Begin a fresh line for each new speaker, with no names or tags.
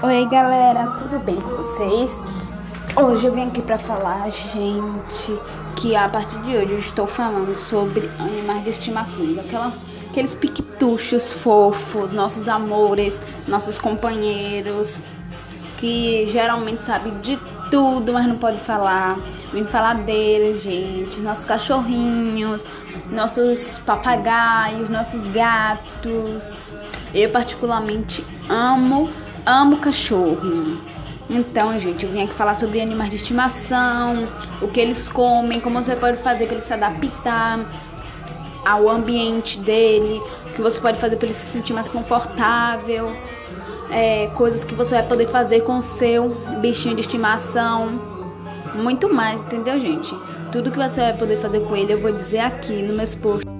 Oi galera, tudo bem com vocês? Hoje eu vim aqui para falar, gente, que a partir de hoje eu estou falando sobre animais de estimações, aquela, aqueles piquetuchos fofos, nossos amores, nossos companheiros, que geralmente sabem de tudo, mas não pode falar. Vim falar deles, gente, nossos cachorrinhos, nossos papagaios, nossos gatos. Eu particularmente amo amo cachorro. Então, gente, eu vim aqui falar sobre animais de estimação, o que eles comem, como você pode fazer para ele se adaptar ao ambiente dele, o que você pode fazer para ele se sentir mais confortável, é, coisas que você vai poder fazer com o seu bichinho de estimação, muito mais, entendeu, gente? Tudo que você vai poder fazer com ele eu vou dizer aqui no meus posts.